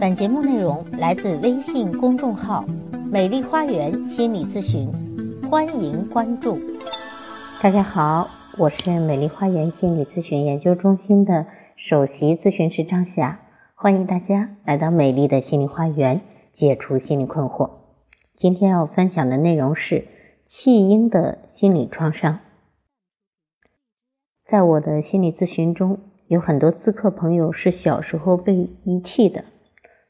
本节目内容来自微信公众号“美丽花园心理咨询”，欢迎关注。大家好，我是美丽花园心理咨询研究中心的首席咨询师张霞，欢迎大家来到美丽的心理花园，解除心理困惑。今天要分享的内容是弃婴的心理创伤。在我的心理咨询中，有很多咨客朋友是小时候被遗弃的。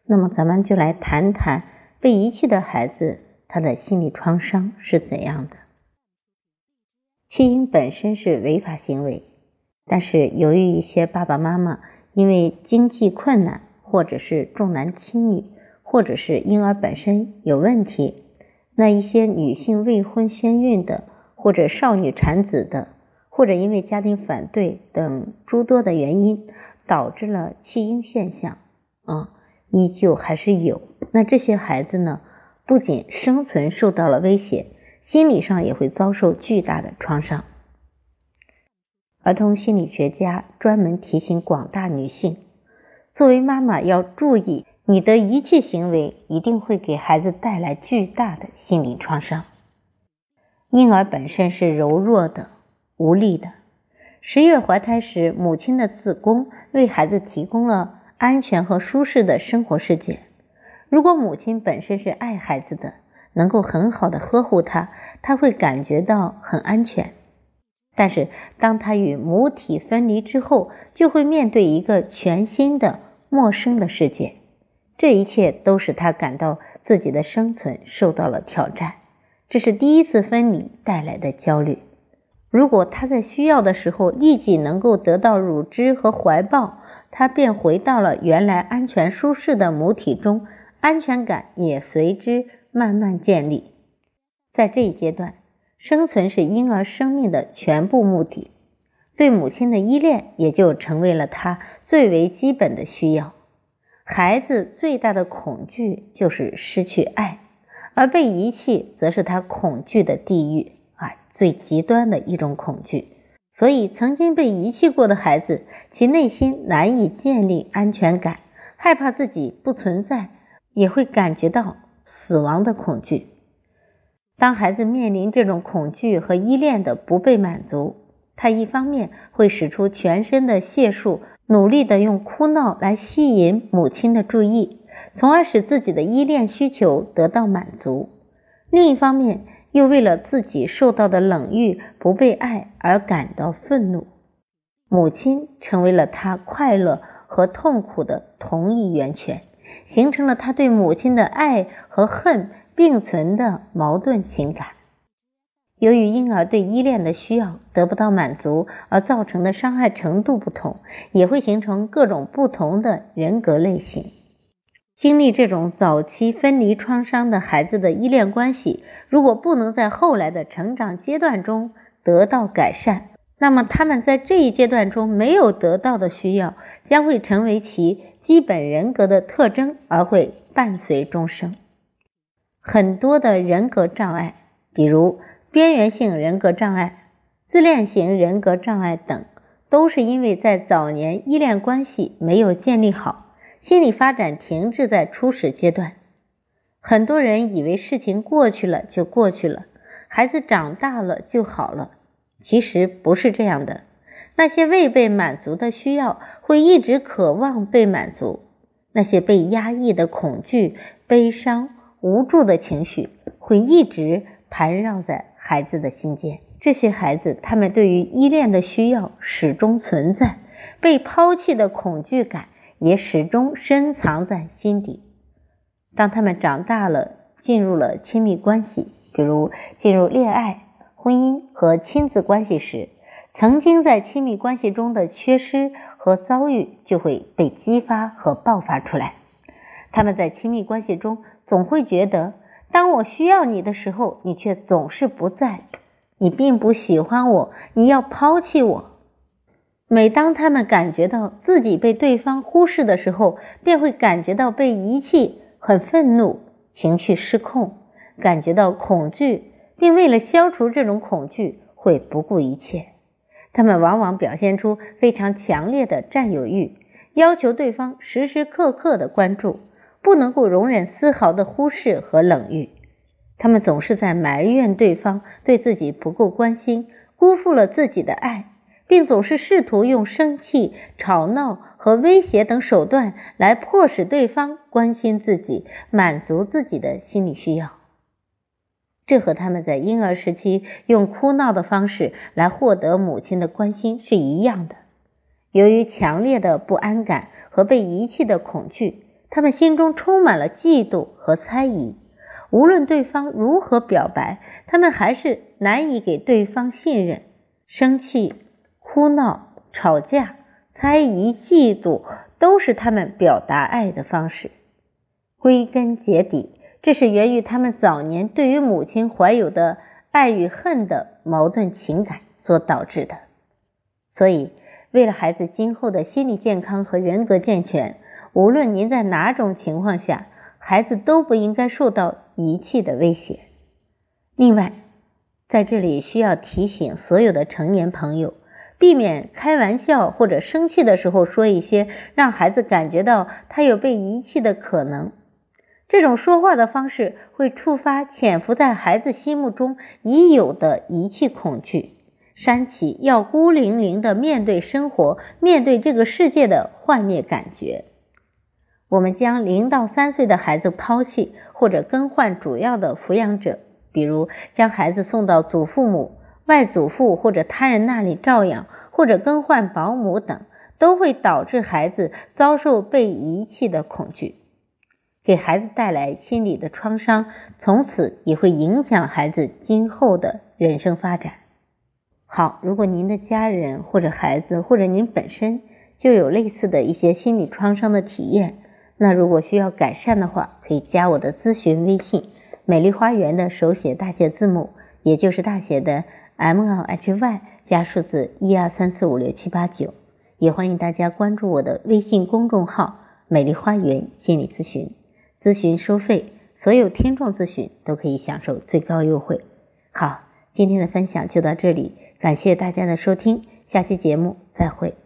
那么，咱们就来谈谈被遗弃的孩子他的心理创伤是怎样的。弃婴本身是违法行为，但是由于一些爸爸妈妈因为经济困难，或者是重男轻女，或者是婴儿本身有问题，那一些女性未婚先孕的，或者少女产子的，或者因为家庭反对等诸多的原因，导致了弃婴现象啊。依旧还是有，那这些孩子呢，不仅生存受到了威胁，心理上也会遭受巨大的创伤。儿童心理学家专门提醒广大女性，作为妈妈要注意，你的一切行为一定会给孩子带来巨大的心理创伤。婴儿本身是柔弱的、无力的，十月怀胎时，母亲的子宫为孩子提供了。安全和舒适的生活世界。如果母亲本身是爱孩子的，能够很好的呵护他，他会感觉到很安全。但是，当他与母体分离之后，就会面对一个全新的、陌生的世界。这一切都使他感到自己的生存受到了挑战。这是第一次分离带来的焦虑。如果他在需要的时候立即能够得到乳汁和怀抱，他便回到了原来安全舒适的母体中，安全感也随之慢慢建立。在这一阶段，生存是婴儿生命的全部目的，对母亲的依恋也就成为了他最为基本的需要。孩子最大的恐惧就是失去爱，而被遗弃则是他恐惧的地狱啊，最极端的一种恐惧。所以，曾经被遗弃过的孩子，其内心难以建立安全感，害怕自己不存在，也会感觉到死亡的恐惧。当孩子面临这种恐惧和依恋的不被满足，他一方面会使出全身的解数，努力的用哭闹来吸引母亲的注意，从而使自己的依恋需求得到满足；另一方面，又为了自己受到的冷遇、不被爱而感到愤怒，母亲成为了他快乐和痛苦的同一源泉，形成了他对母亲的爱和恨并存的矛盾情感。由于婴儿对依恋的需要得不到满足而造成的伤害程度不同，也会形成各种不同的人格类型。经历这种早期分离创伤的孩子的依恋关系，如果不能在后来的成长阶段中得到改善，那么他们在这一阶段中没有得到的需要，将会成为其基本人格的特征，而会伴随终生。很多的人格障碍，比如边缘性人格障碍、自恋型人格障碍等，都是因为在早年依恋关系没有建立好。心理发展停滞在初始阶段，很多人以为事情过去了就过去了，孩子长大了就好了。其实不是这样的，那些未被满足的需要会一直渴望被满足，那些被压抑的恐惧、悲伤、无助的情绪会一直盘绕在孩子的心间。这些孩子，他们对于依恋的需要始终存在，被抛弃的恐惧感。也始终深藏在心底。当他们长大了，进入了亲密关系，比如进入恋爱、婚姻和亲子关系时，曾经在亲密关系中的缺失和遭遇就会被激发和爆发出来。他们在亲密关系中总会觉得，当我需要你的时候，你却总是不在；你并不喜欢我，你要抛弃我。每当他们感觉到自己被对方忽视的时候，便会感觉到被遗弃，很愤怒，情绪失控，感觉到恐惧，并为了消除这种恐惧，会不顾一切。他们往往表现出非常强烈的占有欲，要求对方时时刻刻的关注，不能够容忍丝毫的忽视和冷遇。他们总是在埋怨对方对自己不够关心，辜负了自己的爱，并总是试图用生气、吵闹和威胁等手段来迫使对方关心自己，满足自己的心理需要。这和他们在婴儿时期用哭闹的方式来获得母亲的关心是一样的。由于强烈的不安感和被遗弃的恐惧，他们心中充满了嫉妒和猜疑。无论对方如何表白，他们还是难以给对方信任。生气、哭闹、吵架、猜疑、嫉妒，都是他们表达爱的方式。归根结底，这是源于他们早年对于母亲怀有的爱与恨的矛盾情感所导致的。所以，为了孩子今后的心理健康和人格健全，无论您在哪种情况下，孩子都不应该受到。遗弃的威胁。另外，在这里需要提醒所有的成年朋友，避免开玩笑或者生气的时候说一些让孩子感觉到他有被遗弃的可能。这种说话的方式会触发潜伏在孩子心目中已有的遗弃恐惧，煽起要孤零零的面对生活、面对这个世界的幻灭感觉。我们将零到三岁的孩子抛弃或者更换主要的抚养者，比如将孩子送到祖父母、外祖父或者他人那里照养，或者更换保姆等，都会导致孩子遭受被遗弃的恐惧，给孩子带来心理的创伤，从此也会影响孩子今后的人生发展。好，如果您的家人或者孩子或者您本身就有类似的一些心理创伤的体验。那如果需要改善的话，可以加我的咨询微信“美丽花园”的手写大写字母，也就是大写的 M L H Y 加数字一二三四五六七八九。也欢迎大家关注我的微信公众号“美丽花园心理咨询”，咨询收费，所有听众咨询都可以享受最高优惠。好，今天的分享就到这里，感谢大家的收听，下期节目再会。